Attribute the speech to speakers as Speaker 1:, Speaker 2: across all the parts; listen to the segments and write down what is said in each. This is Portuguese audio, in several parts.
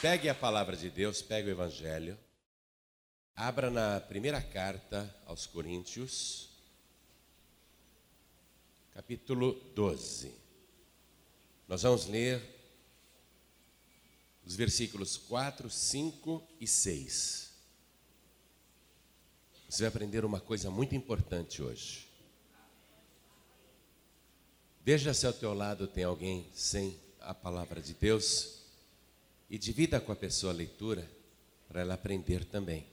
Speaker 1: Pegue a palavra de Deus, pegue o Evangelho, abra na primeira carta aos Coríntios, capítulo 12. Nós vamos ler os versículos 4, 5 e 6. Você vai aprender uma coisa muito importante hoje. Veja se ao teu lado tem alguém sem a palavra de Deus e divida com a pessoa a leitura para ela aprender também.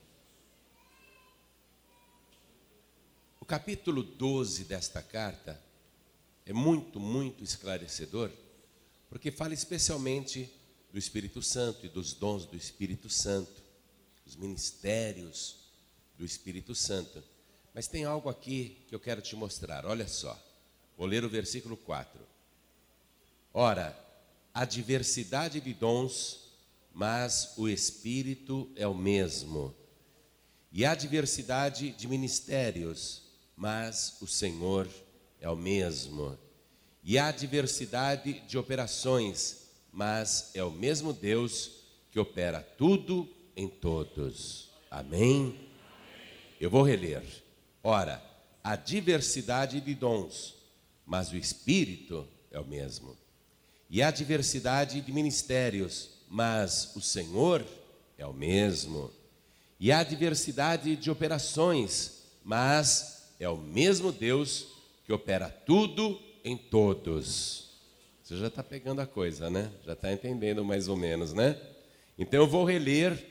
Speaker 1: O capítulo 12 desta carta é muito, muito esclarecedor, porque fala especialmente do Espírito Santo e dos dons do Espírito Santo, os ministérios do Espírito Santo. Mas tem algo aqui que eu quero te mostrar, olha só. Vou ler o versículo 4. Ora, a diversidade de dons mas o Espírito é o mesmo. E há diversidade de ministérios, mas o Senhor é o mesmo. E há diversidade de operações, mas é o mesmo Deus que opera tudo em todos. Amém? Eu vou reler. Ora, há diversidade de dons, mas o Espírito é o mesmo. E há diversidade de ministérios, mas o Senhor é o mesmo. E há diversidade de operações, mas é o mesmo Deus que opera tudo em todos. Você já está pegando a coisa, né? Já está entendendo mais ou menos, né? Então eu vou reler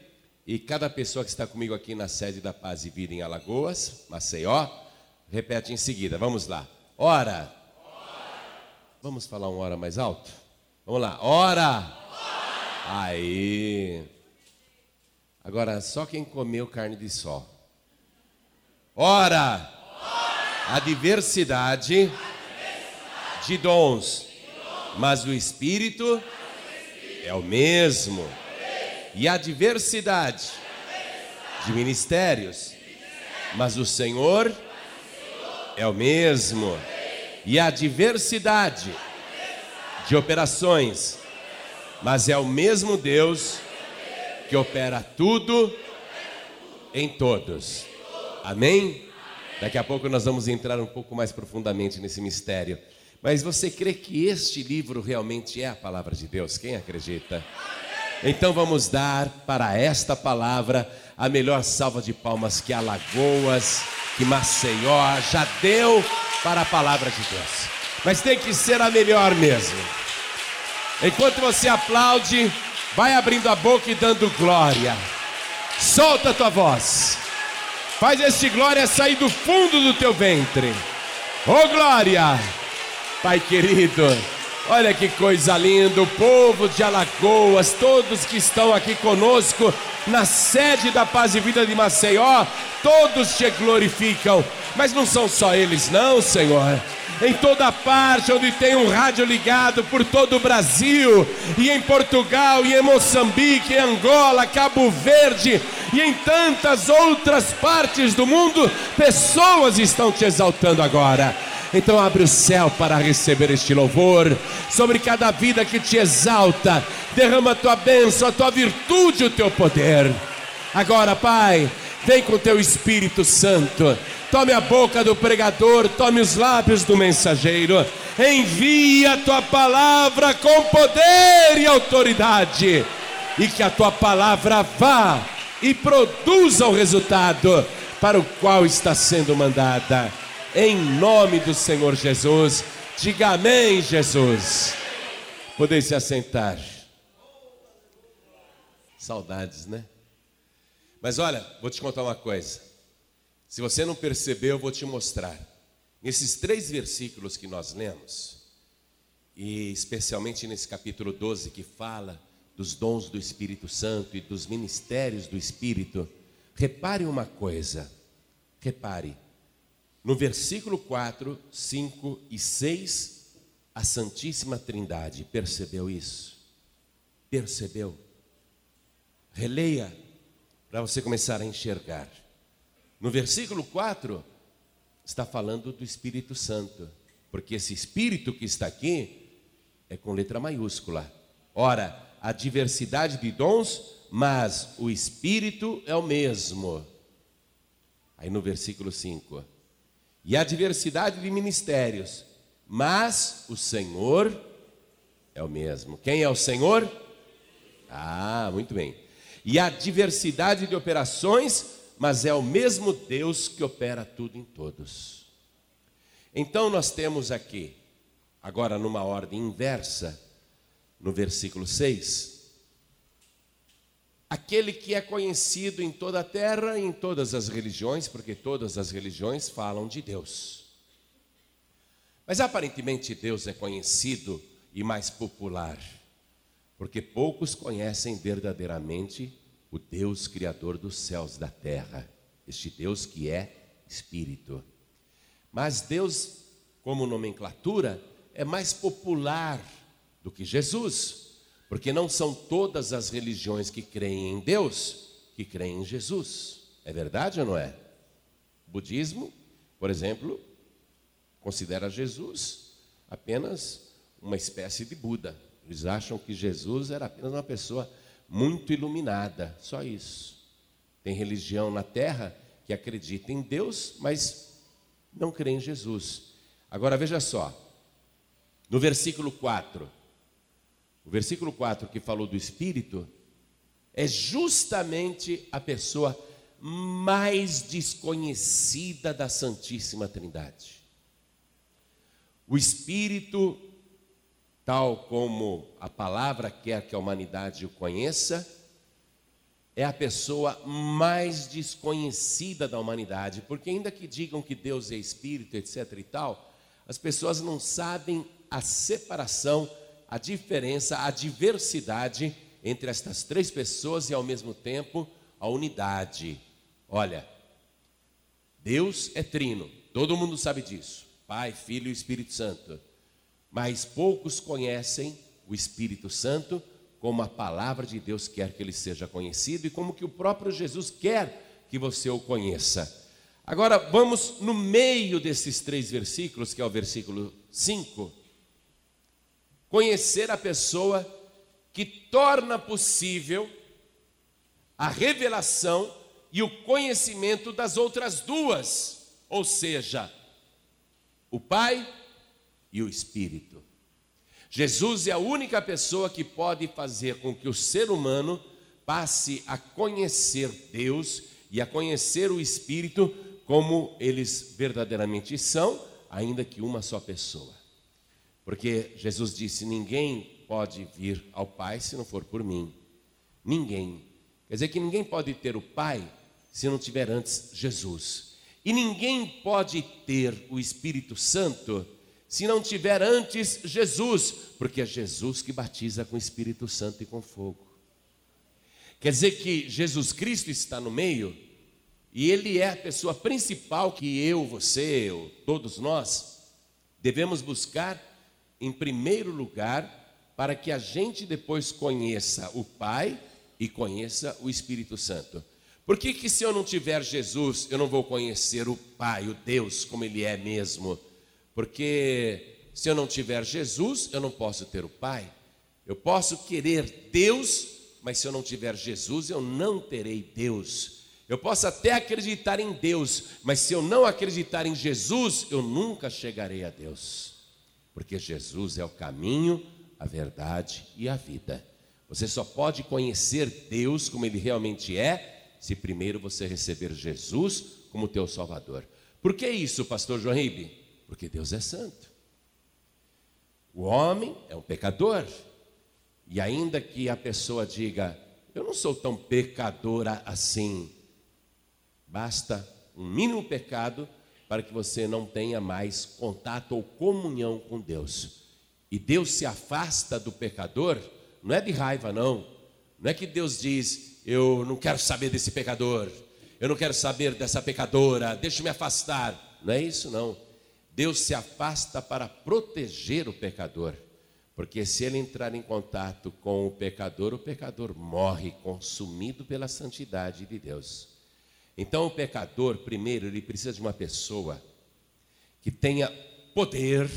Speaker 1: e cada pessoa que está comigo aqui na sede da Paz e Vida em Alagoas, Maceió, repete em seguida. Vamos lá. Ora. Vamos falar uma hora mais alto? Vamos lá. Ora. Aí. Agora, só quem comeu carne de sol. Ora, a diversidade de dons, mas o Espírito é o mesmo. E a diversidade de ministérios, mas o Senhor é o mesmo. E a diversidade de operações, mas é o mesmo Deus que opera tudo em todos. Amém? Daqui a pouco nós vamos entrar um pouco mais profundamente nesse mistério. Mas você crê que este livro realmente é a palavra de Deus? Quem acredita? Então vamos dar para esta palavra a melhor salva de palmas que Alagoas, que Maceió já deu para a palavra de Deus. Mas tem que ser a melhor mesmo. Enquanto você aplaude, vai abrindo a boca e dando glória. Solta a tua voz. Faz este glória sair do fundo do teu ventre. Oh glória! Pai querido, olha que coisa linda, o povo de Alagoas, todos que estão aqui conosco na sede da Paz e Vida de Maceió, todos te glorificam, mas não são só eles, não, Senhor em toda parte onde tem um rádio ligado por todo o Brasil, e em Portugal, e em Moçambique, em Angola, Cabo Verde e em tantas outras partes do mundo, pessoas estão te exaltando agora. Então abre o céu para receber este louvor sobre cada vida que te exalta. Derrama a tua bênção, a tua virtude, o teu poder. Agora, Pai, vem com o teu Espírito Santo tome a boca do pregador, tome os lábios do mensageiro, envia a tua palavra com poder e autoridade, e que a tua palavra vá e produza o resultado para o qual está sendo mandada. Em nome do Senhor Jesus, diga amém, Jesus. Podem se assentar. Saudades, né? Mas olha, vou te contar uma coisa. Se você não percebeu, eu vou te mostrar. Nesses três versículos que nós lemos, e especialmente nesse capítulo 12 que fala dos dons do Espírito Santo e dos ministérios do Espírito, repare uma coisa. Repare. No versículo 4, 5 e 6, a Santíssima Trindade percebeu isso? Percebeu? Releia para você começar a enxergar. No versículo 4, está falando do Espírito Santo, porque esse Espírito que está aqui é com letra maiúscula. Ora, a diversidade de dons, mas o Espírito é o mesmo. Aí no versículo 5. E a diversidade de ministérios, mas o Senhor é o mesmo. Quem é o Senhor? Ah, muito bem. E a diversidade de operações, mas é o mesmo Deus que opera tudo em todos. Então nós temos aqui, agora numa ordem inversa, no versículo 6, aquele que é conhecido em toda a terra e em todas as religiões, porque todas as religiões falam de Deus. Mas aparentemente Deus é conhecido e mais popular, porque poucos conhecem verdadeiramente o Deus Criador dos céus e da terra, este Deus que é Espírito. Mas Deus, como nomenclatura, é mais popular do que Jesus. Porque não são todas as religiões que creem em Deus que creem em Jesus. É verdade ou não é? O budismo, por exemplo, considera Jesus apenas uma espécie de Buda. Eles acham que Jesus era apenas uma pessoa muito iluminada, só isso. Tem religião na terra que acredita em Deus, mas não crê em Jesus. Agora veja só, no versículo 4, o versículo 4 que falou do Espírito é justamente a pessoa mais desconhecida da Santíssima Trindade. O Espírito, tal como a palavra quer que a humanidade o conheça, é a pessoa mais desconhecida da humanidade, porque ainda que digam que Deus é Espírito, etc e tal, as pessoas não sabem a separação a diferença, a diversidade entre estas três pessoas e ao mesmo tempo a unidade. Olha, Deus é trino, todo mundo sabe disso. Pai, Filho e Espírito Santo. Mas poucos conhecem o Espírito Santo como a palavra de Deus quer que ele seja conhecido e como que o próprio Jesus quer que você o conheça. Agora vamos no meio desses três versículos, que é o versículo 5, conhecer a pessoa que torna possível a revelação e o conhecimento das outras duas, ou seja, o Pai e o Espírito. Jesus é a única pessoa que pode fazer com que o ser humano passe a conhecer Deus e a conhecer o Espírito como eles verdadeiramente são, ainda que uma só pessoa. Porque Jesus disse: Ninguém pode vir ao Pai se não for por mim. Ninguém. Quer dizer que ninguém pode ter o Pai se não tiver antes Jesus. E ninguém pode ter o Espírito Santo se não tiver antes Jesus, porque é Jesus que batiza com o Espírito Santo e com fogo. Quer dizer que Jesus Cristo está no meio e Ele é a pessoa principal que eu, você, eu, todos nós devemos buscar em primeiro lugar, para que a gente depois conheça o Pai e conheça o Espírito Santo. Por que, que se eu não tiver Jesus, eu não vou conhecer o Pai, o Deus, como Ele é mesmo? Porque se eu não tiver Jesus, eu não posso ter o Pai. Eu posso querer Deus, mas se eu não tiver Jesus, eu não terei Deus. Eu posso até acreditar em Deus, mas se eu não acreditar em Jesus, eu nunca chegarei a Deus porque Jesus é o caminho, a verdade e a vida. Você só pode conhecer Deus como ele realmente é, se primeiro você receber Jesus como teu Salvador. Por que isso, pastor João Ribe? Porque Deus é santo. O homem é um pecador. E ainda que a pessoa diga, eu não sou tão pecadora assim, basta um mínimo pecado para que você não tenha mais contato ou comunhão com Deus. E Deus se afasta do pecador, não é de raiva, não. Não é que Deus diz, eu não quero saber desse pecador, eu não quero saber dessa pecadora, deixa-me afastar. Não é isso, não. Deus se afasta para proteger o pecador. Porque se ele entrar em contato com o pecador, o pecador morre consumido pela santidade de Deus. Então, o pecador, primeiro, ele precisa de uma pessoa que tenha poder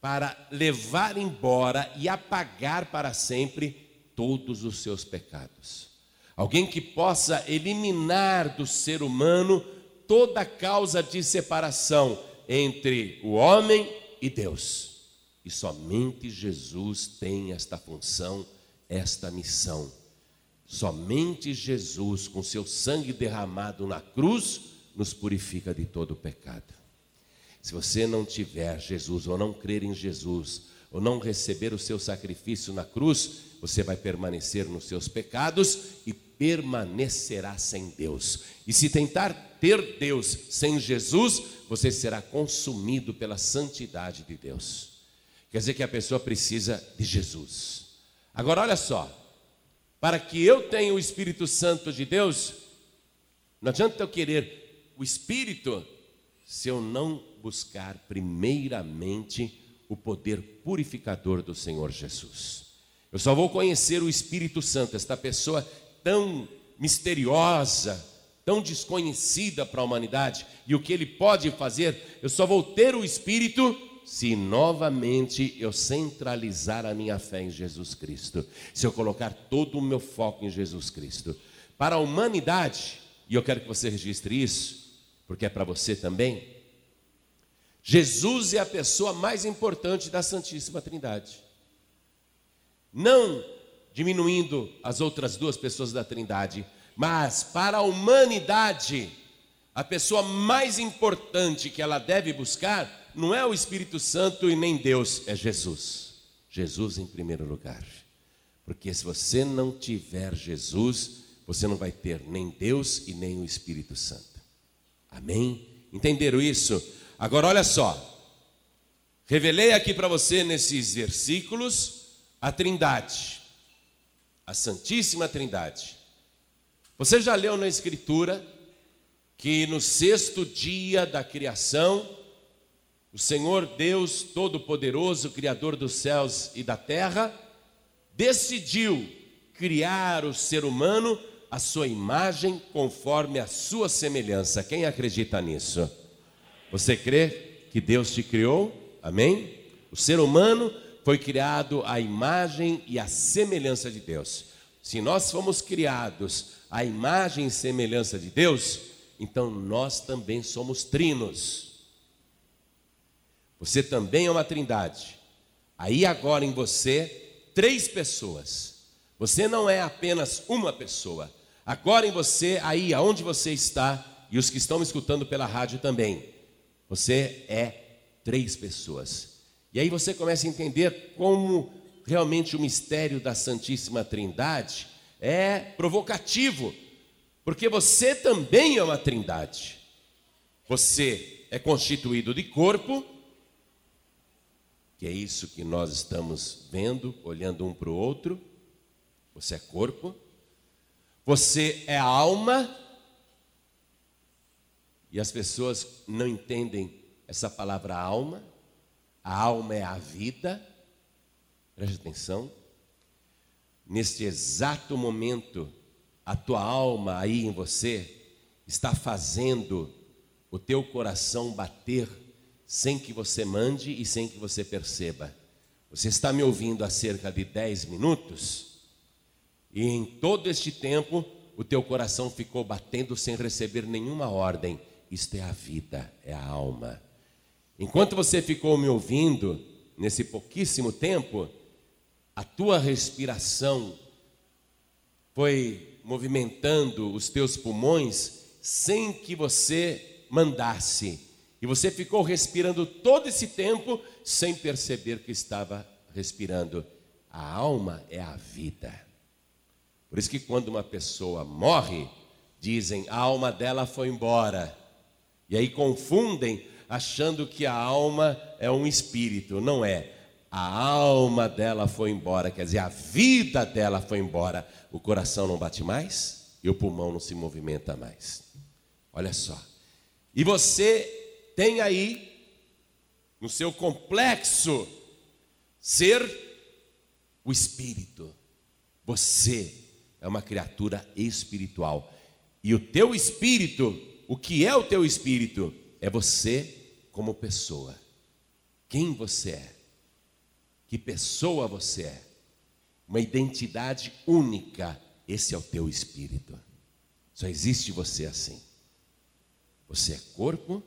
Speaker 1: para levar embora e apagar para sempre todos os seus pecados. Alguém que possa eliminar do ser humano toda causa de separação entre o homem e Deus. E somente Jesus tem esta função, esta missão. Somente Jesus, com seu sangue derramado na cruz, nos purifica de todo o pecado. Se você não tiver Jesus, ou não crer em Jesus, ou não receber o seu sacrifício na cruz, você vai permanecer nos seus pecados e permanecerá sem Deus. E se tentar ter Deus sem Jesus, você será consumido pela santidade de Deus. Quer dizer que a pessoa precisa de Jesus. Agora, olha só, para que eu tenha o Espírito Santo de Deus, não adianta eu querer o Espírito se eu não buscar primeiramente o poder purificador do Senhor Jesus. Eu só vou conhecer o Espírito Santo, esta pessoa tão misteriosa, tão desconhecida para a humanidade, e o que ele pode fazer, eu só vou ter o Espírito se novamente eu centralizar a minha fé em Jesus Cristo, se eu colocar todo o meu foco em Jesus Cristo. Para a humanidade, e eu quero que você registre isso, porque é para você também, Jesus é a pessoa mais importante da Santíssima Trindade. Não diminuindo as outras duas pessoas da Trindade, mas para a humanidade, a pessoa mais importante que ela deve buscar não é o Espírito Santo e nem Deus, é Jesus. Jesus em primeiro lugar. Porque se você não tiver Jesus, você não vai ter nem Deus e nem o Espírito Santo. Amém? Entenderam isso? Agora olha só. Revelei aqui para você nesses versículos a Trindade a Santíssima Trindade. Você já leu na Escritura que no sexto dia da criação, o Senhor Deus Todo-Poderoso, Criador dos céus e da terra, decidiu criar o ser humano à sua imagem, conforme a sua semelhança. Quem acredita nisso? Você crê que Deus te criou? Amém? O ser humano foi criado à imagem e à semelhança de Deus. Se nós fomos criados à imagem e semelhança de Deus, então nós também somos trinos. Você também é uma trindade. Aí agora em você, três pessoas. Você não é apenas uma pessoa. Agora em você, aí aonde você está, e os que estão me escutando pela rádio também, você é três pessoas. E aí você começa a entender como realmente o mistério da Santíssima Trindade é provocativo, porque você também é uma trindade. Você é constituído de corpo, que é isso que nós estamos vendo, olhando um para o outro. Você é corpo. Você é alma. E as pessoas não entendem essa palavra alma. A alma é a vida. Preste atenção. Neste exato momento, a tua alma aí em você está fazendo o teu coração bater sem que você mande e sem que você perceba. Você está me ouvindo há cerca de 10 minutos e em todo este tempo o teu coração ficou batendo sem receber nenhuma ordem. Isto é a vida, é a alma. Enquanto você ficou me ouvindo nesse pouquíssimo tempo, a tua respiração foi movimentando os teus pulmões sem que você mandasse. E você ficou respirando todo esse tempo sem perceber que estava respirando. A alma é a vida. Por isso que quando uma pessoa morre, dizem a alma dela foi embora. E aí confundem achando que a alma é um espírito. Não é. A alma dela foi embora, quer dizer, a vida dela foi embora. O coração não bate mais e o pulmão não se movimenta mais. Olha só. E você tem aí, no seu complexo, ser o espírito. Você é uma criatura espiritual. E o teu espírito, o que é o teu espírito? É você como pessoa. Quem você é? Que pessoa você é. Uma identidade única. Esse é o teu espírito. Só existe você assim. Você é corpo,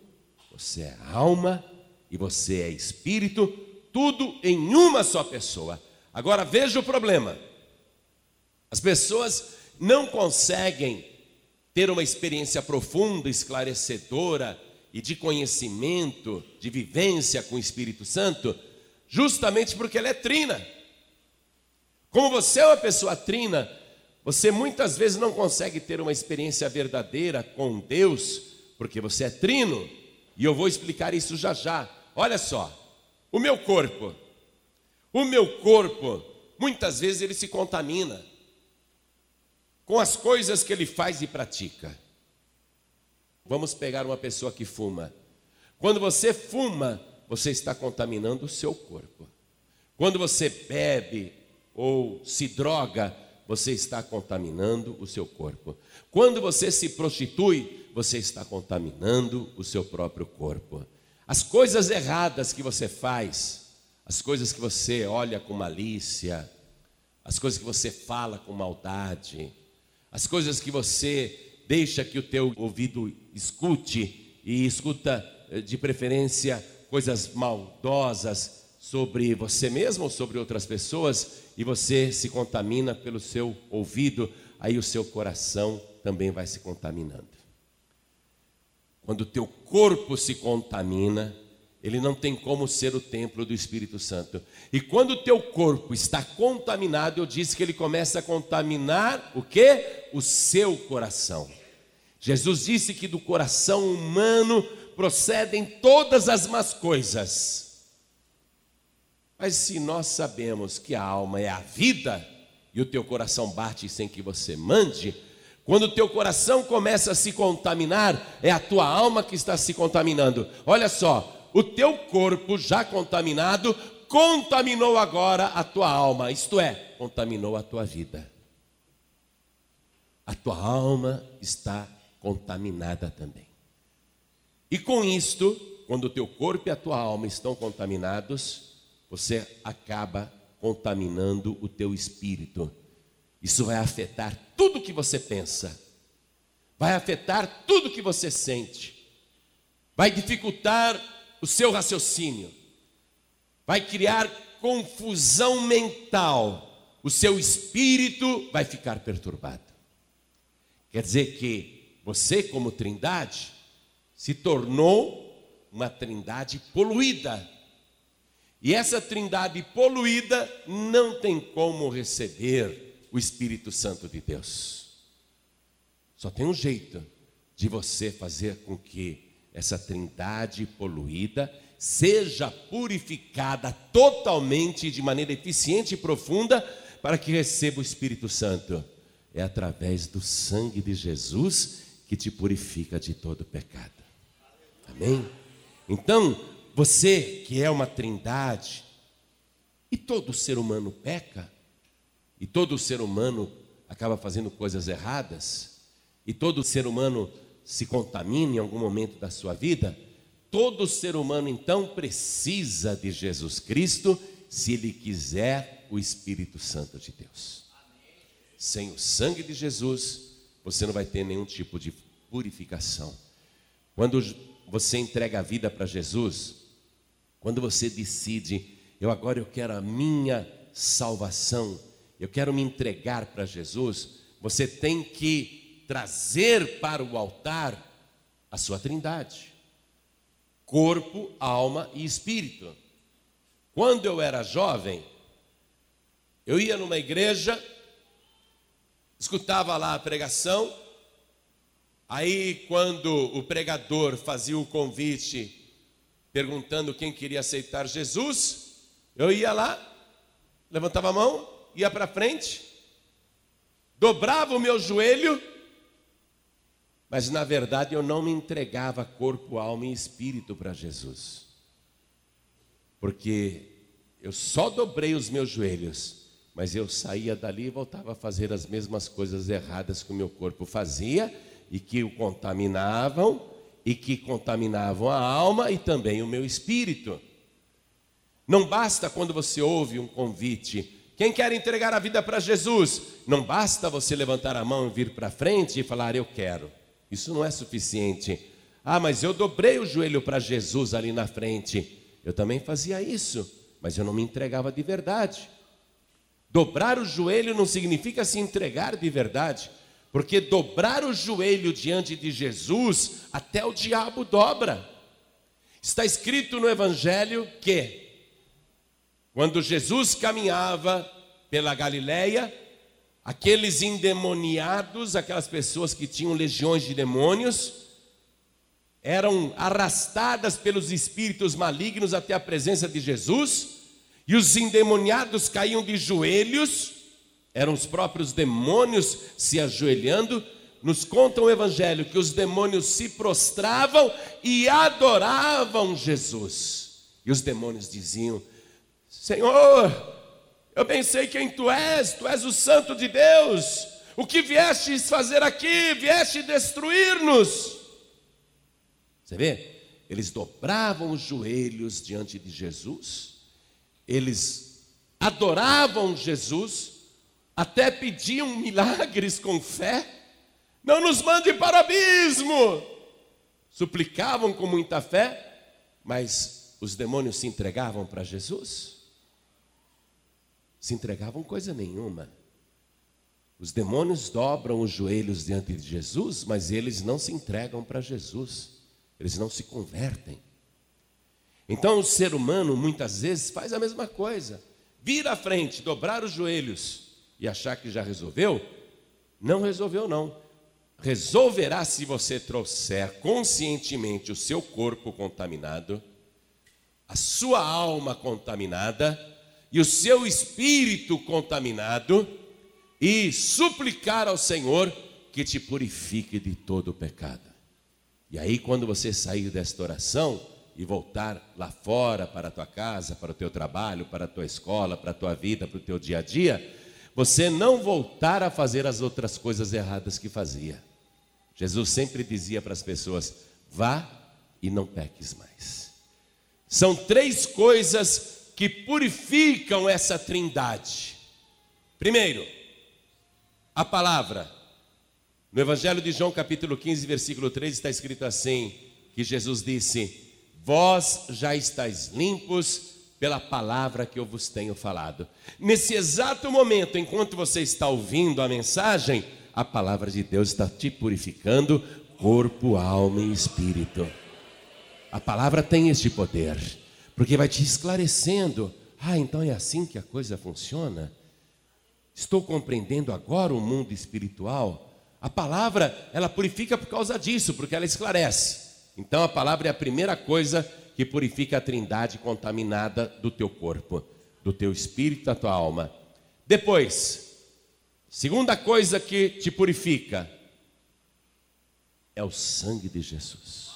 Speaker 1: você é alma e você é espírito, tudo em uma só pessoa. Agora veja o problema. As pessoas não conseguem ter uma experiência profunda, esclarecedora e de conhecimento, de vivência com o Espírito Santo, justamente porque ela é trina. Como você é uma pessoa trina, você muitas vezes não consegue ter uma experiência verdadeira com Deus, porque você é trino, e eu vou explicar isso já já. Olha só, o meu corpo, o meu corpo, muitas vezes ele se contamina com as coisas que ele faz e pratica. Vamos pegar uma pessoa que fuma. Quando você fuma, você está contaminando o seu corpo. Quando você bebe ou se droga, você está contaminando o seu corpo. Quando você se prostitui, você está contaminando o seu próprio corpo. As coisas erradas que você faz, as coisas que você olha com malícia, as coisas que você fala com maldade, as coisas que você deixa que o teu ouvido escute e escuta eh, de preferência coisas maldosas sobre você mesmo ou sobre outras pessoas e você se contamina pelo seu ouvido, aí o seu coração também vai se contaminando. Quando o teu corpo se contamina, ele não tem como ser o templo do Espírito Santo. E quando o teu corpo está contaminado, eu disse que ele começa a contaminar o que? O seu coração. Jesus disse que do coração humano procedem todas as más coisas. Mas se nós sabemos que a alma é a vida e o teu coração bate sem que você mande, quando o teu coração começa a se contaminar, é a tua alma que está se contaminando. Olha só, o teu corpo já contaminado contaminou agora a tua alma, isto é, contaminou a tua vida. A tua alma está contaminada também. E com isto, quando o teu corpo e a tua alma estão contaminados, você acaba contaminando o teu espírito. Isso vai afetar tudo que você pensa, vai afetar tudo que você sente, vai dificultar o seu raciocínio, vai criar confusão mental, o seu espírito vai ficar perturbado. Quer dizer que você, como trindade, se tornou uma trindade poluída. E essa trindade poluída não tem como receber o Espírito Santo de Deus. Só tem um jeito de você fazer com que essa trindade poluída seja purificada totalmente, de maneira eficiente e profunda, para que receba o Espírito Santo. É através do sangue de Jesus que te purifica de todo pecado. Amém? Então, você que é uma trindade, e todo ser humano peca, e todo ser humano acaba fazendo coisas erradas, e todo ser humano se contamina em algum momento da sua vida, todo ser humano então precisa de Jesus Cristo se ele quiser o Espírito Santo de Deus. Sem o sangue de Jesus, você não vai ter nenhum tipo de purificação. Quando você entrega a vida para Jesus, quando você decide, eu agora eu quero a minha salvação, eu quero me entregar para Jesus, você tem que trazer para o altar a sua trindade: corpo, alma e espírito. Quando eu era jovem, eu ia numa igreja, escutava lá a pregação, aí quando o pregador fazia o convite perguntando quem queria aceitar Jesus, eu ia lá, levantava a mão, ia para frente, dobrava o meu joelho mas na verdade eu não me entregava corpo, alma e espírito para Jesus. Porque eu só dobrei os meus joelhos, mas eu saía dali e voltava a fazer as mesmas coisas erradas que o meu corpo fazia e que o contaminavam e que contaminavam a alma e também o meu espírito. Não basta quando você ouve um convite. Quem quer entregar a vida para Jesus? Não basta você levantar a mão e vir para frente e falar, eu quero. Isso não é suficiente. Ah, mas eu dobrei o joelho para Jesus ali na frente. Eu também fazia isso, mas eu não me entregava de verdade. Dobrar o joelho não significa se entregar de verdade, porque dobrar o joelho diante de Jesus, até o diabo dobra. Está escrito no Evangelho que quando Jesus caminhava pela Galileia, aqueles endemoniados, aquelas pessoas que tinham legiões de demônios, eram arrastadas pelos espíritos malignos até a presença de Jesus, e os endemoniados caíam de joelhos, eram os próprios demônios se ajoelhando. Nos conta o Evangelho que os demônios se prostravam e adoravam Jesus. E os demônios diziam: Senhor, eu pensei quem tu és, tu és o Santo de Deus. O que viestes fazer aqui? Vieste destruir-nos. Você vê? Eles dobravam os joelhos diante de Jesus, eles adoravam Jesus, até pediam milagres com fé. Não nos mande para o abismo! Suplicavam com muita fé, mas os demônios se entregavam para Jesus se entregavam coisa nenhuma. Os demônios dobram os joelhos diante de Jesus, mas eles não se entregam para Jesus, eles não se convertem. Então o ser humano muitas vezes faz a mesma coisa, vir à frente, dobrar os joelhos e achar que já resolveu. Não resolveu, não. Resolverá se você trouxer conscientemente o seu corpo contaminado, a sua alma contaminada e o seu espírito contaminado e suplicar ao Senhor que te purifique de todo o pecado. E aí, quando você sair desta oração e voltar lá fora para a tua casa, para o teu trabalho, para a tua escola, para a tua vida, para o teu dia a dia, você não voltar a fazer as outras coisas erradas que fazia. Jesus sempre dizia para as pessoas: vá e não peques mais. São três coisas que purificam essa trindade. Primeiro, a palavra. No Evangelho de João, capítulo 15, versículo 3, está escrito assim: que Jesus disse: Vós já estáis limpos pela palavra que eu vos tenho falado. Nesse exato momento, enquanto você está ouvindo a mensagem, a palavra de Deus está te purificando, corpo, alma e espírito. A palavra tem este poder porque vai te esclarecendo. Ah, então é assim que a coisa funciona? Estou compreendendo agora o mundo espiritual. A palavra, ela purifica por causa disso, porque ela esclarece. Então a palavra é a primeira coisa que purifica a trindade contaminada do teu corpo, do teu espírito, da tua alma. Depois, segunda coisa que te purifica é o sangue de Jesus.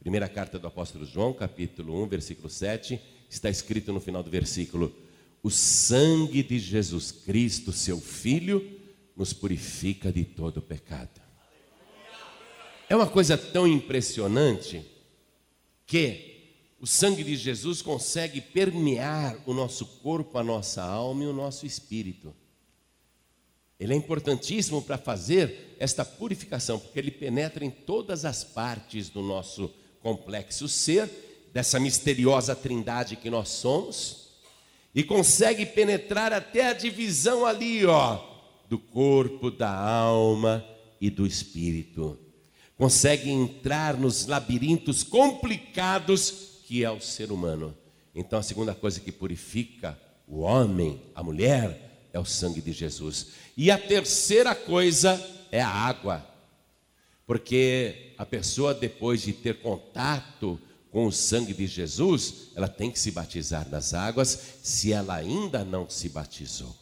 Speaker 1: Primeira carta do apóstolo João, capítulo 1, versículo 7, está escrito no final do versículo: O sangue de Jesus Cristo, seu Filho, nos purifica de todo pecado. É uma coisa tão impressionante que o sangue de Jesus consegue permear o nosso corpo, a nossa alma e o nosso espírito. Ele é importantíssimo para fazer esta purificação, porque ele penetra em todas as partes do nosso complexo ser, dessa misteriosa trindade que nós somos, e consegue penetrar até a divisão ali, ó, do corpo, da alma e do espírito. Consegue entrar nos labirintos complicados que é o ser humano. Então, a segunda coisa que purifica o homem, a mulher, é o sangue de Jesus. E a terceira coisa é a água. Porque a pessoa, depois de ter contato com o sangue de Jesus, ela tem que se batizar nas águas, se ela ainda não se batizou.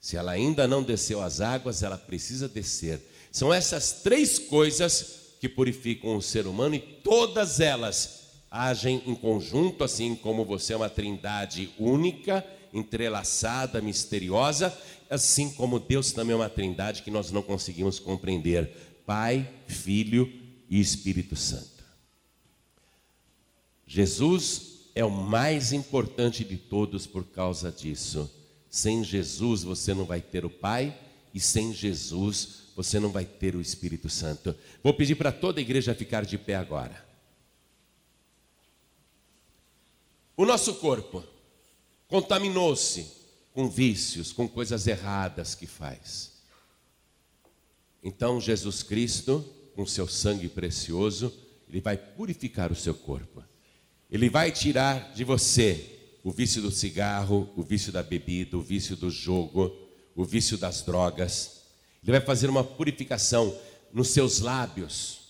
Speaker 1: Se ela ainda não desceu as águas, ela precisa descer. São essas três coisas que purificam o ser humano e todas elas agem em conjunto, assim como você é uma trindade única, entrelaçada, misteriosa, assim como Deus também é uma trindade que nós não conseguimos compreender: Pai, Filho e Espírito Santo. Jesus é o mais importante de todos por causa disso. Sem Jesus você não vai ter o Pai, e sem Jesus você não vai ter o Espírito Santo. Vou pedir para toda a igreja ficar de pé agora. O nosso corpo contaminou-se com vícios, com coisas erradas que faz. Então Jesus Cristo, com seu sangue precioso, ele vai purificar o seu corpo. Ele vai tirar de você o vício do cigarro, o vício da bebida, o vício do jogo, o vício das drogas. Ele vai fazer uma purificação nos seus lábios,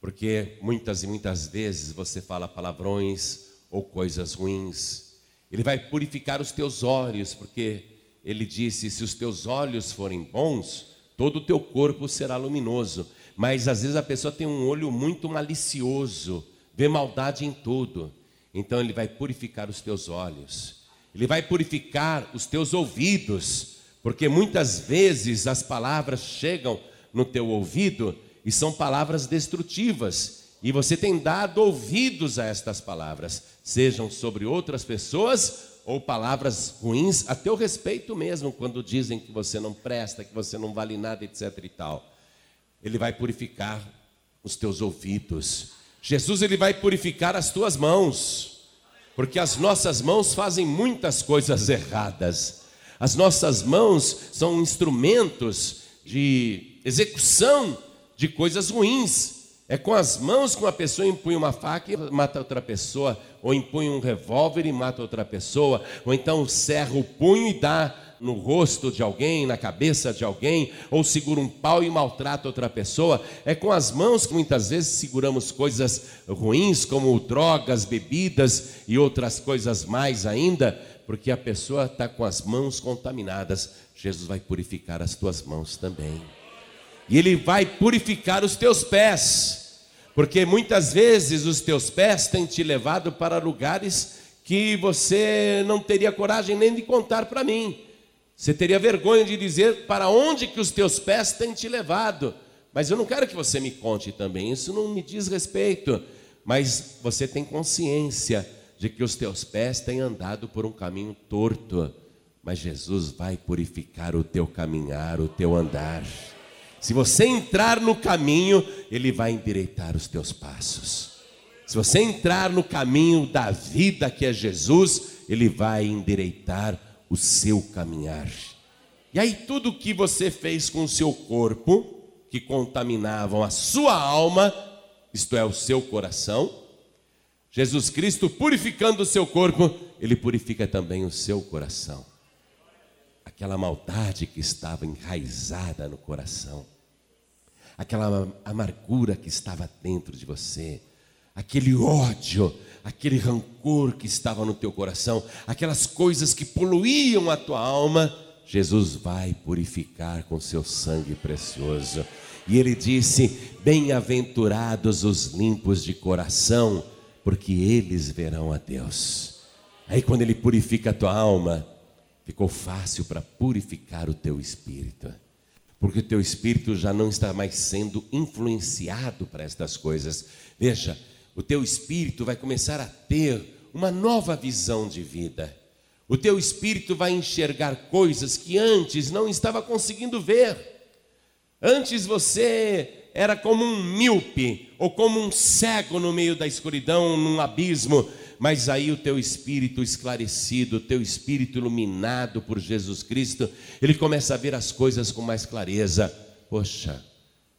Speaker 1: porque muitas e muitas vezes você fala palavrões ou coisas ruins. Ele vai purificar os teus olhos, porque ele disse: se os teus olhos forem bons, todo o teu corpo será luminoso. Mas às vezes a pessoa tem um olho muito malicioso, vê maldade em tudo. Então ele vai purificar os teus olhos, ele vai purificar os teus ouvidos, porque muitas vezes as palavras chegam no teu ouvido e são palavras destrutivas, e você tem dado ouvidos a estas palavras, sejam sobre outras pessoas ou palavras ruins a teu respeito mesmo, quando dizem que você não presta, que você não vale nada, etc e tal. Ele vai purificar os teus ouvidos. Jesus ele vai purificar as tuas mãos, porque as nossas mãos fazem muitas coisas erradas. As nossas mãos são instrumentos de execução de coisas ruins. É com as mãos que uma pessoa empunha uma faca e mata outra pessoa, ou empunha um revólver e mata outra pessoa, ou então cerra o punho e dá no rosto de alguém, na cabeça de alguém, ou segura um pau e maltrata outra pessoa. É com as mãos que muitas vezes seguramos coisas ruins, como drogas, bebidas e outras coisas mais ainda, porque a pessoa está com as mãos contaminadas. Jesus vai purificar as tuas mãos também e Ele vai purificar os teus pés, porque muitas vezes os teus pés têm te levado para lugares que você não teria coragem nem de contar para mim. Você teria vergonha de dizer para onde que os teus pés têm te levado. Mas eu não quero que você me conte também, isso não me diz respeito. Mas você tem consciência de que os teus pés têm andado por um caminho torto. Mas Jesus vai purificar o teu caminhar, o teu andar. Se você entrar no caminho, Ele vai endireitar os teus passos. Se você entrar no caminho da vida que é Jesus, Ele vai endireitar o seu caminhar. E aí, tudo que você fez com o seu corpo, que contaminavam a sua alma, isto é, o seu coração, Jesus Cristo purificando o seu corpo, Ele purifica também o seu coração. Aquela maldade que estava enraizada no coração aquela amargura que estava dentro de você, aquele ódio, aquele rancor que estava no teu coração, aquelas coisas que poluíam a tua alma, Jesus vai purificar com seu sangue precioso. E ele disse: Bem-aventurados os limpos de coração, porque eles verão a Deus. Aí, quando ele purifica a tua alma, ficou fácil para purificar o teu espírito porque o teu espírito já não está mais sendo influenciado para estas coisas. Veja, o teu espírito vai começar a ter uma nova visão de vida. O teu espírito vai enxergar coisas que antes não estava conseguindo ver. Antes você era como um míope ou como um cego no meio da escuridão, num abismo mas aí o teu espírito esclarecido, o teu espírito iluminado por Jesus Cristo, ele começa a ver as coisas com mais clareza. Poxa,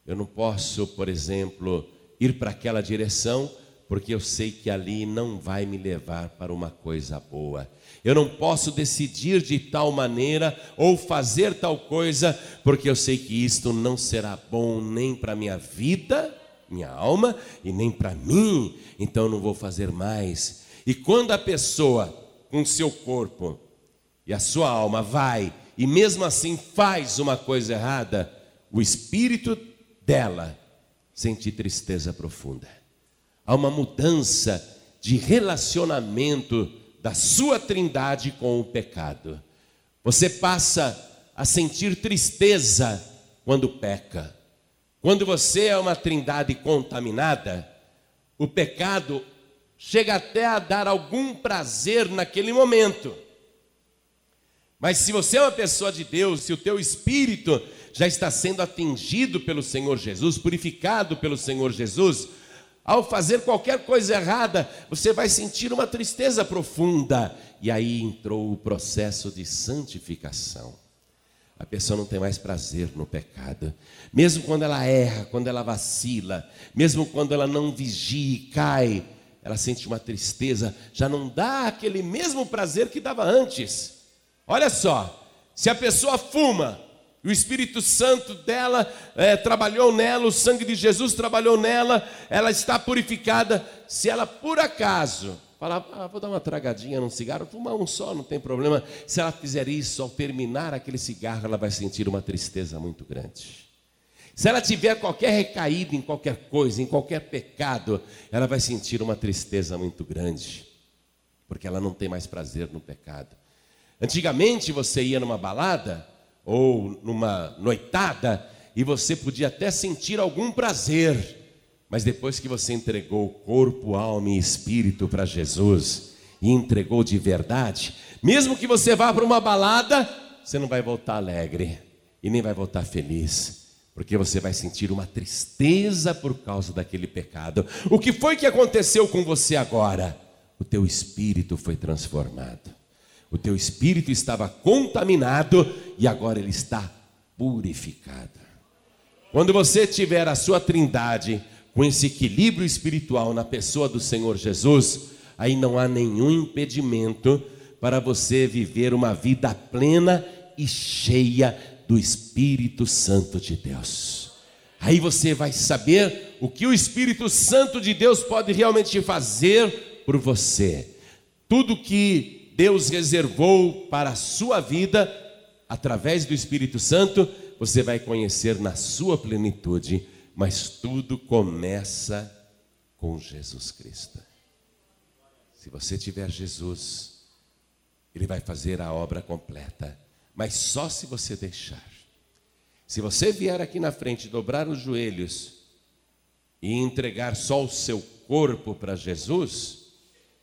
Speaker 1: eu não posso, por exemplo, ir para aquela direção, porque eu sei que ali não vai me levar para uma coisa boa. Eu não posso decidir de tal maneira ou fazer tal coisa, porque eu sei que isto não será bom nem para minha vida, minha alma, e nem para mim, então não vou fazer mais. E quando a pessoa, com seu corpo e a sua alma, vai e mesmo assim faz uma coisa errada, o espírito dela sente tristeza profunda. Há uma mudança de relacionamento da sua trindade com o pecado. Você passa a sentir tristeza quando peca. Quando você é uma trindade contaminada, o pecado chega até a dar algum prazer naquele momento. Mas se você é uma pessoa de Deus, se o teu espírito já está sendo atingido pelo Senhor Jesus, purificado pelo Senhor Jesus, ao fazer qualquer coisa errada, você vai sentir uma tristeza profunda. E aí entrou o processo de santificação. A pessoa não tem mais prazer no pecado. Mesmo quando ela erra, quando ela vacila, mesmo quando ela não vigia e cai, ela sente uma tristeza, já não dá aquele mesmo prazer que dava antes. Olha só, se a pessoa fuma, o Espírito Santo dela é, trabalhou nela, o sangue de Jesus trabalhou nela, ela está purificada. Se ela por acaso falar, ah, vou dar uma tragadinha num cigarro, fumar um só, não tem problema. Se ela fizer isso, ao terminar aquele cigarro, ela vai sentir uma tristeza muito grande. Se ela tiver qualquer recaída em qualquer coisa, em qualquer pecado, ela vai sentir uma tristeza muito grande, porque ela não tem mais prazer no pecado. Antigamente você ia numa balada ou numa noitada e você podia até sentir algum prazer, mas depois que você entregou corpo, alma e espírito para Jesus e entregou de verdade, mesmo que você vá para uma balada, você não vai voltar alegre e nem vai voltar feliz. Porque você vai sentir uma tristeza por causa daquele pecado. O que foi que aconteceu com você agora? O teu espírito foi transformado. O teu espírito estava contaminado e agora ele está purificado. Quando você tiver a sua trindade com esse equilíbrio espiritual na pessoa do Senhor Jesus, aí não há nenhum impedimento para você viver uma vida plena e cheia do Espírito Santo de Deus. Aí você vai saber o que o Espírito Santo de Deus pode realmente fazer por você. Tudo que Deus reservou para a sua vida, através do Espírito Santo, você vai conhecer na sua plenitude, mas tudo começa com Jesus Cristo. Se você tiver Jesus, Ele vai fazer a obra completa, mas só se você deixar. Se você vier aqui na frente, dobrar os joelhos e entregar só o seu corpo para Jesus,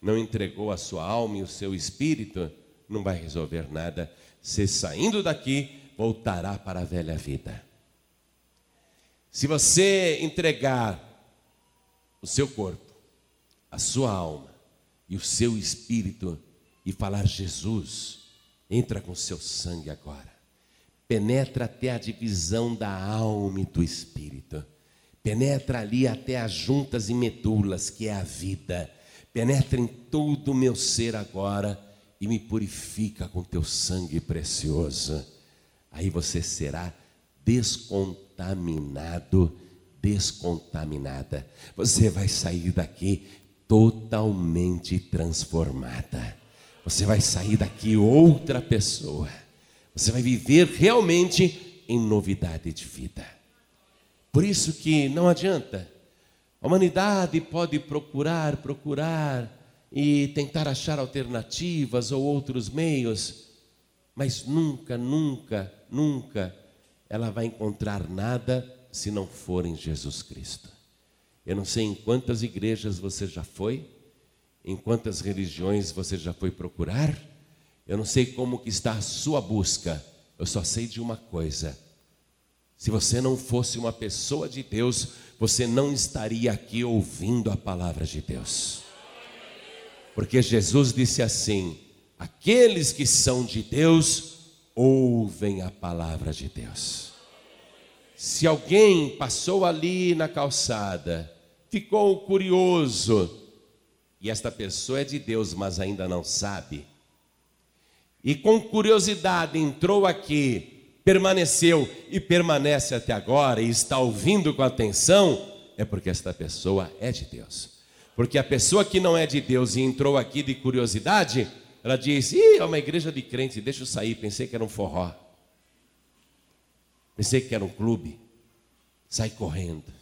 Speaker 1: não entregou a sua alma e o seu espírito, não vai resolver nada. Se saindo daqui, voltará para a velha vida. Se você entregar o seu corpo, a sua alma e o seu espírito e falar: Jesus, entra com seu sangue agora, penetra até a divisão da alma e do espírito, penetra ali até as juntas e medulas, que é a vida penetra em todo o meu ser agora e me purifica com teu sangue precioso. Aí você será descontaminado, descontaminada. Você vai sair daqui totalmente transformada. Você vai sair daqui outra pessoa. Você vai viver realmente em novidade de vida. Por isso que não adianta a humanidade pode procurar, procurar e tentar achar alternativas ou outros meios, mas nunca, nunca, nunca ela vai encontrar nada se não for em Jesus Cristo. Eu não sei em quantas igrejas você já foi, em quantas religiões você já foi procurar, eu não sei como que está a sua busca, eu só sei de uma coisa: se você não fosse uma pessoa de Deus, você não estaria aqui ouvindo a palavra de Deus. Porque Jesus disse assim: aqueles que são de Deus ouvem a palavra de Deus. Se alguém passou ali na calçada, ficou curioso, e esta pessoa é de Deus, mas ainda não sabe, e com curiosidade entrou aqui, permaneceu e permanece até agora e está ouvindo com atenção, é porque esta pessoa é de Deus. Porque a pessoa que não é de Deus e entrou aqui de curiosidade, ela diz: Ih, é uma igreja de crente, deixa eu sair. Pensei que era um forró. Pensei que era um clube. Sai correndo.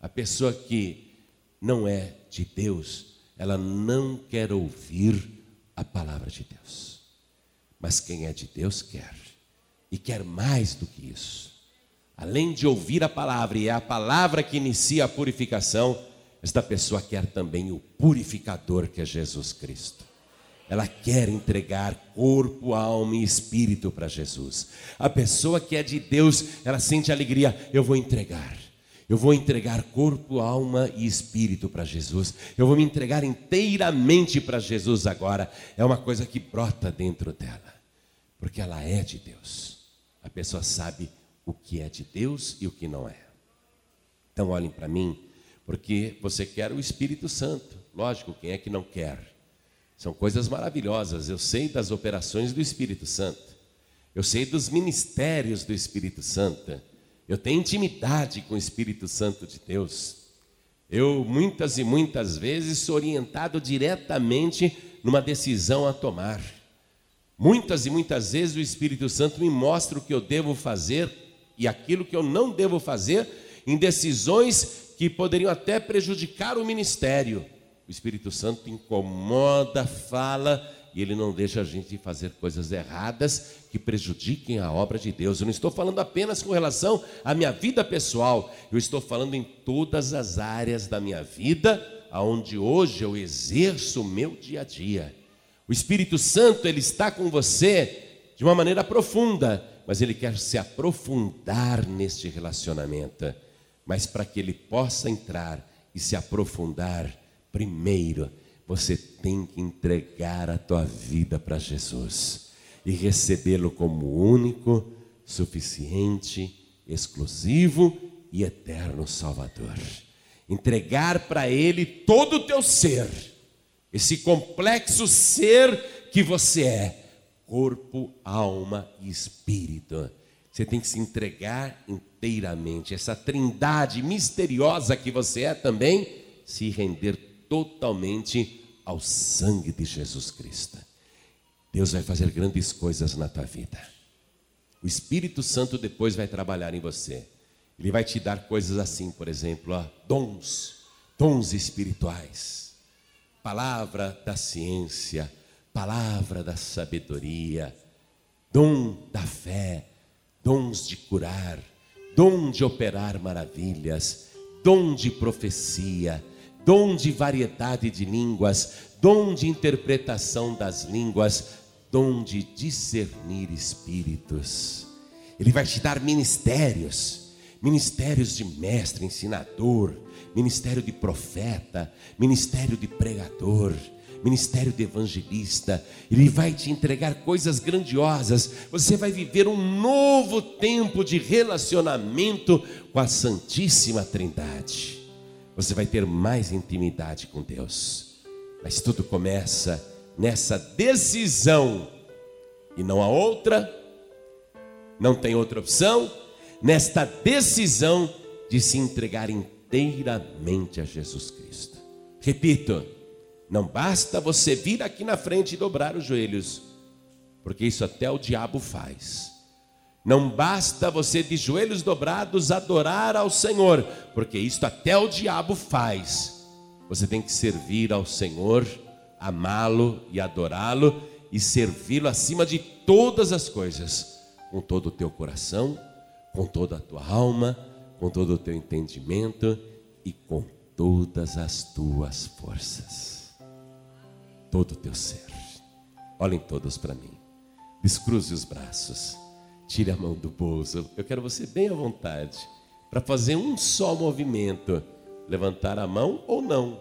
Speaker 1: A pessoa que não é de Deus, ela não quer ouvir a palavra de Deus. Mas quem é de Deus quer e quer mais do que isso. Além de ouvir a palavra, e é a palavra que inicia a purificação, esta pessoa quer também o purificador que é Jesus Cristo. Ela quer entregar corpo, alma e espírito para Jesus. A pessoa que é de Deus, ela sente alegria, eu vou entregar. Eu vou entregar corpo, alma e espírito para Jesus. Eu vou me entregar inteiramente para Jesus agora. É uma coisa que brota dentro dela, porque ela é de Deus. A pessoa sabe o que é de Deus e o que não é. Então olhem para mim, porque você quer o Espírito Santo. Lógico, quem é que não quer? São coisas maravilhosas. Eu sei das operações do Espírito Santo. Eu sei dos ministérios do Espírito Santo. Eu tenho intimidade com o Espírito Santo de Deus. Eu muitas e muitas vezes sou orientado diretamente numa decisão a tomar. Muitas e muitas vezes o Espírito Santo me mostra o que eu devo fazer e aquilo que eu não devo fazer em decisões que poderiam até prejudicar o ministério. O Espírito Santo incomoda, fala e ele não deixa a gente fazer coisas erradas que prejudiquem a obra de Deus. Eu não estou falando apenas com relação à minha vida pessoal, eu estou falando em todas as áreas da minha vida, aonde hoje eu exerço o meu dia a dia. O Espírito Santo, ele está com você de uma maneira profunda, mas ele quer se aprofundar neste relacionamento. Mas para que ele possa entrar e se aprofundar, primeiro você tem que entregar a tua vida para Jesus e recebê-lo como único, suficiente, exclusivo e eterno Salvador. Entregar para Ele todo o teu ser, esse complexo ser que você é, corpo, alma e espírito. Você tem que se entregar inteiramente, essa trindade misteriosa que você é também, se render totalmente ao sangue de Jesus Cristo. Deus vai fazer grandes coisas na tua vida. O Espírito Santo depois vai trabalhar em você. Ele vai te dar coisas assim, por exemplo, ó, dons, dons espirituais, palavra da ciência, palavra da sabedoria, dom da fé, dons de curar, dom de operar maravilhas, dom de profecia, dom de variedade de línguas, dom de interpretação das línguas, dom de discernir espíritos. Ele vai te dar ministérios, ministérios de mestre, ensinador, ministério de profeta, ministério de pregador, ministério de evangelista. Ele vai te entregar coisas grandiosas. Você vai viver um novo tempo de relacionamento com a Santíssima Trindade você vai ter mais intimidade com Deus. Mas tudo começa nessa decisão e não há outra, não tem outra opção, nesta decisão de se entregar inteiramente a Jesus Cristo. Repito, não basta você vir aqui na frente e dobrar os joelhos, porque isso até o diabo faz. Não basta você de joelhos dobrados adorar ao Senhor, porque isto até o diabo faz. Você tem que servir ao Senhor, amá-lo e adorá-lo e servi-lo acima de todas as coisas, com todo o teu coração, com toda a tua alma, com todo o teu entendimento e com todas as tuas forças. Todo o teu ser. Olhem todos para mim. Descruze os braços. Tire a mão do bolso. Eu quero você bem à vontade para fazer um só movimento, levantar a mão ou não.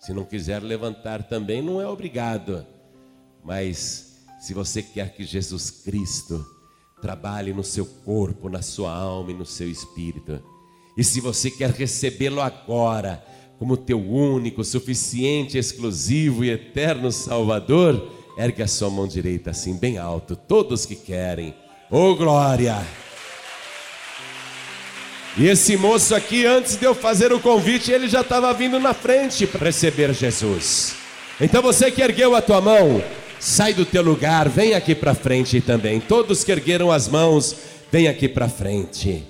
Speaker 1: Se não quiser levantar também, não é obrigado. Mas se você quer que Jesus Cristo trabalhe no seu corpo, na sua alma e no seu espírito, e se você quer recebê-lo agora como teu único, suficiente, exclusivo e eterno Salvador, ergue a sua mão direita assim bem alto, todos que querem. Oh, glória! E esse moço aqui, antes de eu fazer o convite, ele já estava vindo na frente para receber Jesus. Então você que ergueu a tua mão, sai do teu lugar, vem aqui para frente também. Todos que ergueram as mãos, vem aqui para frente.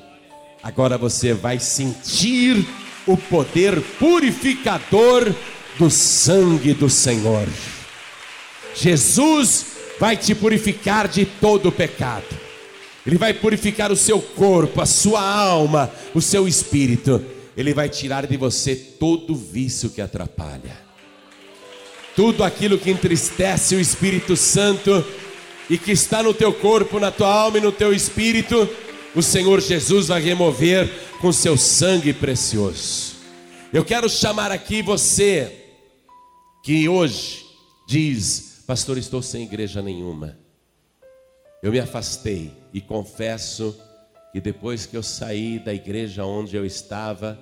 Speaker 1: Agora você vai sentir o poder purificador do sangue do Senhor. Jesus vai te purificar de todo o pecado. Ele vai purificar o seu corpo, a sua alma, o seu espírito. Ele vai tirar de você todo vício que atrapalha, tudo aquilo que entristece o Espírito Santo e que está no teu corpo, na tua alma e no teu espírito, o Senhor Jesus vai remover com seu sangue precioso. Eu quero chamar aqui você que hoje diz, pastor, estou sem igreja nenhuma. Eu me afastei e confesso que depois que eu saí da igreja onde eu estava,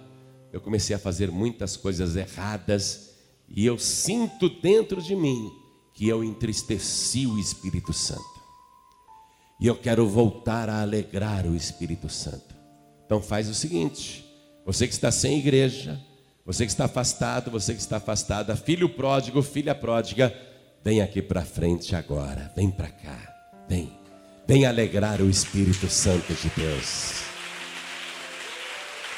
Speaker 1: eu comecei a fazer muitas coisas erradas e eu sinto dentro de mim que eu entristeci o Espírito Santo. E eu quero voltar a alegrar o Espírito Santo. Então faz o seguinte: você que está sem igreja, você que está afastado, você que está afastada, filho pródigo, filha pródiga, vem aqui para frente agora, vem para cá, vem, vem alegrar o Espírito Santo de Deus.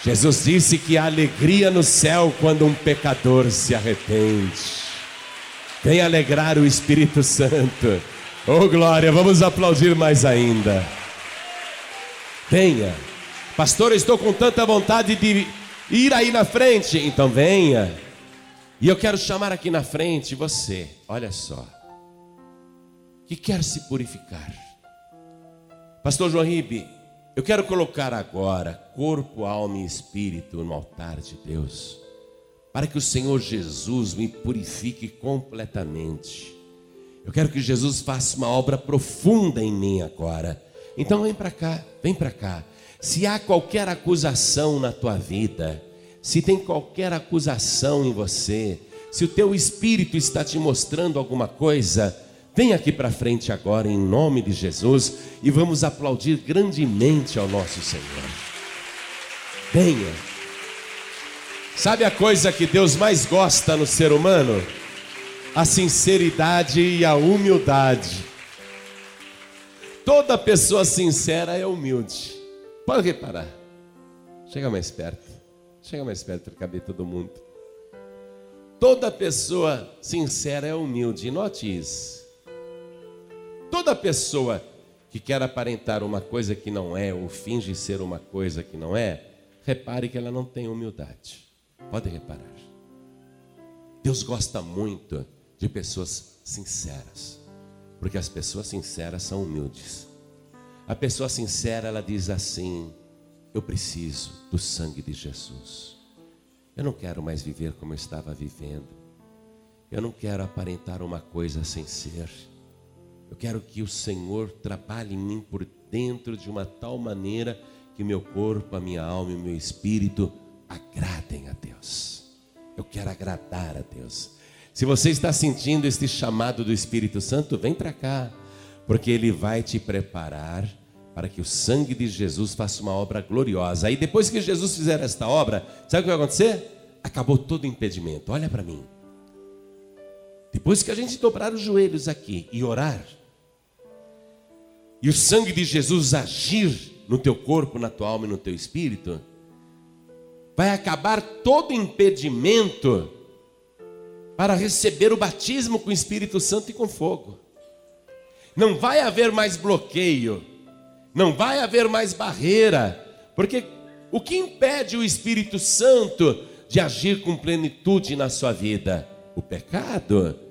Speaker 1: Jesus disse que há alegria no céu quando um pecador se arrepende. Vem alegrar o Espírito Santo. Oh glória, vamos aplaudir mais ainda. Venha. Pastor, eu estou com tanta vontade de ir aí na frente. Então venha. E eu quero chamar aqui na frente você, olha só, que quer se purificar. Pastor João Ribe, eu quero colocar agora corpo, alma e espírito no altar de Deus para que o Senhor Jesus me purifique completamente. Eu quero que Jesus faça uma obra profunda em mim agora. Então vem para cá, vem para cá. Se há qualquer acusação na tua vida, se tem qualquer acusação em você, se o teu espírito está te mostrando alguma coisa, vem aqui para frente agora em nome de Jesus e vamos aplaudir grandemente ao nosso Senhor. Venha. Sabe a coisa que Deus mais gosta no ser humano? A sinceridade e a humildade. Toda pessoa sincera é humilde. Pode reparar. Chega mais perto. Chega mais perto para caber todo mundo. Toda pessoa sincera é humilde. Note isso. Toda pessoa que quer aparentar uma coisa que não é, ou finge ser uma coisa que não é, repare que ela não tem humildade. Pode reparar. Deus gosta muito de pessoas sinceras, porque as pessoas sinceras são humildes. A pessoa sincera, ela diz assim: Eu preciso do sangue de Jesus. Eu não quero mais viver como eu estava vivendo. Eu não quero aparentar uma coisa sem ser. Eu quero que o Senhor trabalhe em mim por dentro de uma tal maneira que meu corpo, a minha alma e o meu espírito agradem a Deus. Eu quero agradar a Deus. Se você está sentindo este chamado do Espírito Santo, vem para cá, porque ele vai te preparar para que o sangue de Jesus faça uma obra gloriosa. Aí depois que Jesus fizer esta obra, sabe o que vai acontecer? Acabou todo impedimento. Olha para mim. Depois que a gente dobrar os joelhos aqui e orar, e o sangue de Jesus agir no teu corpo, na tua alma e no teu espírito, vai acabar todo impedimento para receber o batismo com o Espírito Santo e com fogo. Não vai haver mais bloqueio, não vai haver mais barreira, porque o que impede o Espírito Santo de agir com plenitude na sua vida? O pecado,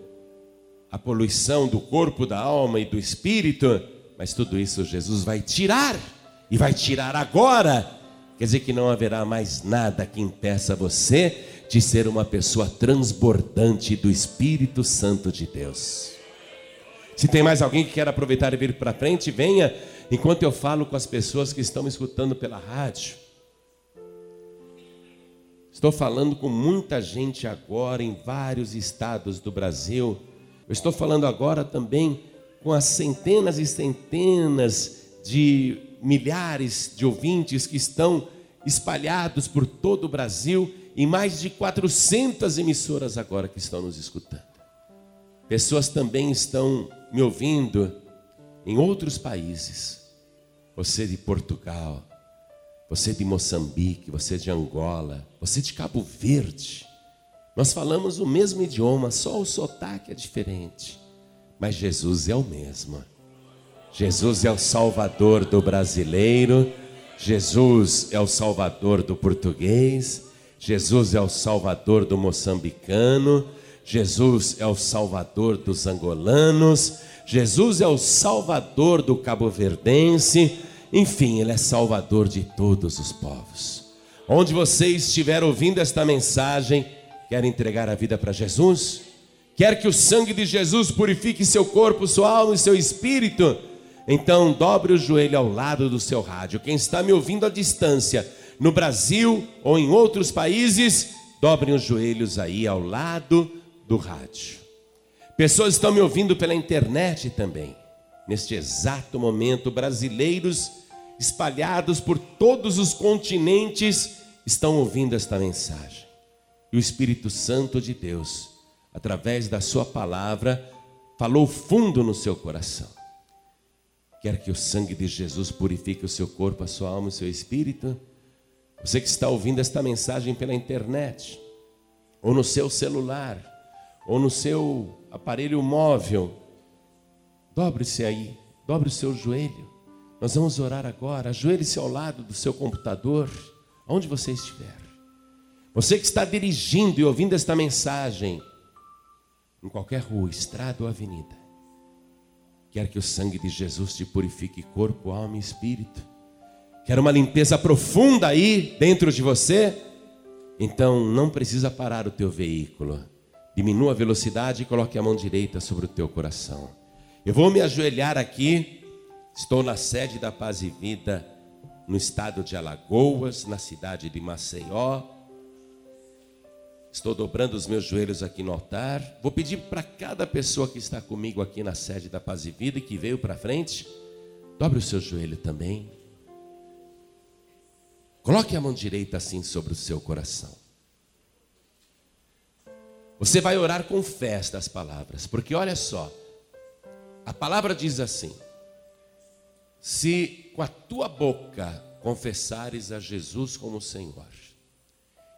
Speaker 1: a poluição do corpo, da alma e do espírito, mas tudo isso Jesus vai tirar, e vai tirar agora Quer dizer que não haverá mais nada que impeça você de ser uma pessoa transbordante do Espírito Santo de Deus. Se tem mais alguém que quer aproveitar e vir para frente, venha enquanto eu falo com as pessoas que estão me escutando pela rádio. Estou falando com muita gente agora em vários estados do Brasil. Eu estou falando agora também com as centenas e centenas de milhares de ouvintes que estão espalhados por todo o Brasil, em mais de 400 emissoras agora que estão nos escutando. Pessoas também estão me ouvindo em outros países. Você de Portugal, você de Moçambique, você de Angola, você de Cabo Verde. Nós falamos o mesmo idioma, só o sotaque é diferente. Mas Jesus é o mesmo. Jesus é o Salvador do brasileiro Jesus é o Salvador do português, Jesus é o Salvador do moçambicano, Jesus é o Salvador dos angolanos, Jesus é o Salvador do cabo-verdense, enfim, Ele é Salvador de todos os povos. Onde você estiver ouvindo esta mensagem, quer entregar a vida para Jesus? Quer que o sangue de Jesus purifique seu corpo, sua alma e seu espírito? Então dobre o joelho ao lado do seu rádio. Quem está me ouvindo à distância, no Brasil ou em outros países, dobrem os joelhos aí ao lado do rádio. Pessoas estão me ouvindo pela internet também. Neste exato momento, brasileiros espalhados por todos os continentes estão ouvindo esta mensagem. E o Espírito Santo de Deus, através da Sua palavra, falou fundo no seu coração. Quer que o sangue de Jesus purifique o seu corpo, a sua alma e o seu espírito? Você que está ouvindo esta mensagem pela internet, ou no seu celular, ou no seu aparelho móvel, dobre-se aí, dobre o seu joelho. Nós vamos orar agora. Ajoelhe-se ao lado do seu computador, onde você estiver. Você que está dirigindo e ouvindo esta mensagem, em qualquer rua, estrada ou avenida, quer que o sangue de Jesus te purifique corpo, alma e espírito. Quer uma limpeza profunda aí dentro de você? Então não precisa parar o teu veículo. Diminua a velocidade e coloque a mão direita sobre o teu coração. Eu vou me ajoelhar aqui. Estou na sede da Paz e Vida, no estado de Alagoas, na cidade de Maceió. Estou dobrando os meus joelhos aqui no altar. Vou pedir para cada pessoa que está comigo aqui na sede da Paz e Vida e que veio para frente, dobre o seu joelho também. Coloque a mão direita assim sobre o seu coração. Você vai orar com fé estas palavras, porque olha só, a palavra diz assim: se com a tua boca confessares a Jesus como Senhor,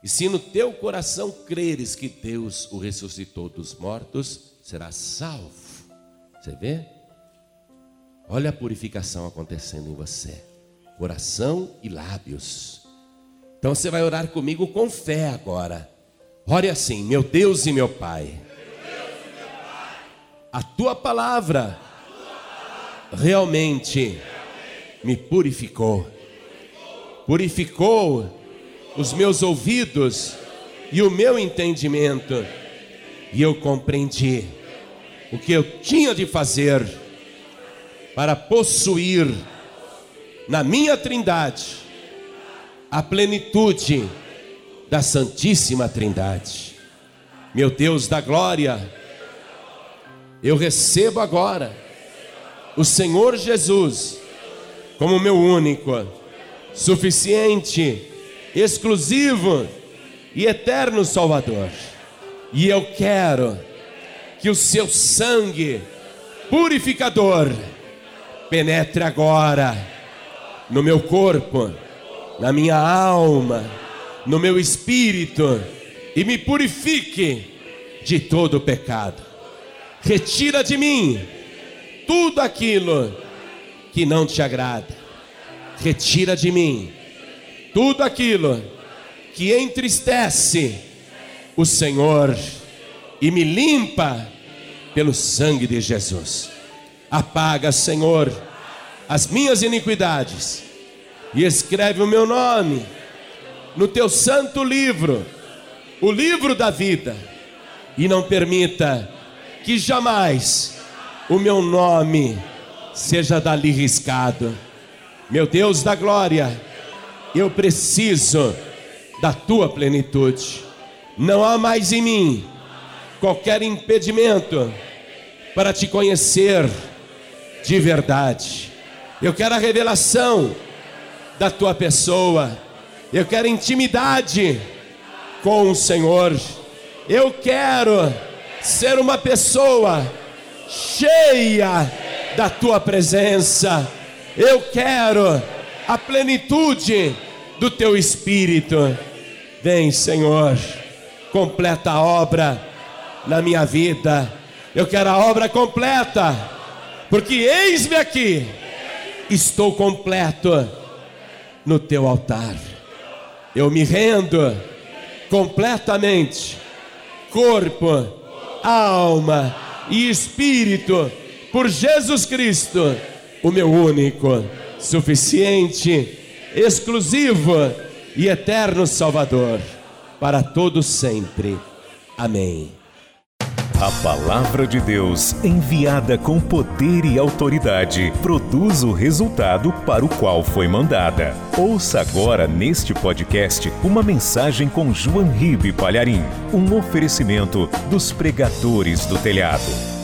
Speaker 1: e se no teu coração creres que Deus o ressuscitou dos mortos, serás salvo. Você vê? Olha a purificação acontecendo em você, coração e lábios. Então você vai orar comigo com fé agora. Ore assim, meu Deus e meu Pai. A tua palavra realmente me purificou. Purificou os meus ouvidos e o meu entendimento. E eu compreendi o que eu tinha de fazer para possuir na minha trindade a plenitude da Santíssima Trindade. Meu Deus da glória, eu recebo agora o Senhor Jesus como meu único, suficiente, exclusivo e eterno Salvador. E eu quero que o seu sangue purificador penetre agora no meu corpo, na minha alma no meu espírito e me purifique de todo pecado. Retira de mim tudo aquilo que não te agrada. Retira de mim tudo aquilo que entristece o Senhor e me limpa pelo sangue de Jesus. Apaga, Senhor, as minhas iniquidades e escreve o meu nome no teu santo livro, o livro da vida, e não permita que jamais o meu nome seja dali riscado. Meu Deus da glória, eu preciso da tua plenitude. Não há mais em mim qualquer impedimento para te conhecer de verdade. Eu quero a revelação da tua pessoa eu quero intimidade com o Senhor. Eu quero ser uma pessoa cheia da tua presença. Eu quero a plenitude do teu espírito. Vem, Senhor, completa a obra na minha vida. Eu quero a obra completa, porque eis-me aqui, estou completo no teu altar eu me rendo completamente, corpo, alma e espírito, por Jesus Cristo, o meu único, suficiente, exclusivo e eterno Salvador, para todos sempre. Amém.
Speaker 2: A palavra de Deus, enviada com poder e autoridade, produz o resultado para o qual foi mandada. Ouça agora neste podcast uma mensagem com João Ribe Palharim, um oferecimento dos pregadores do telhado.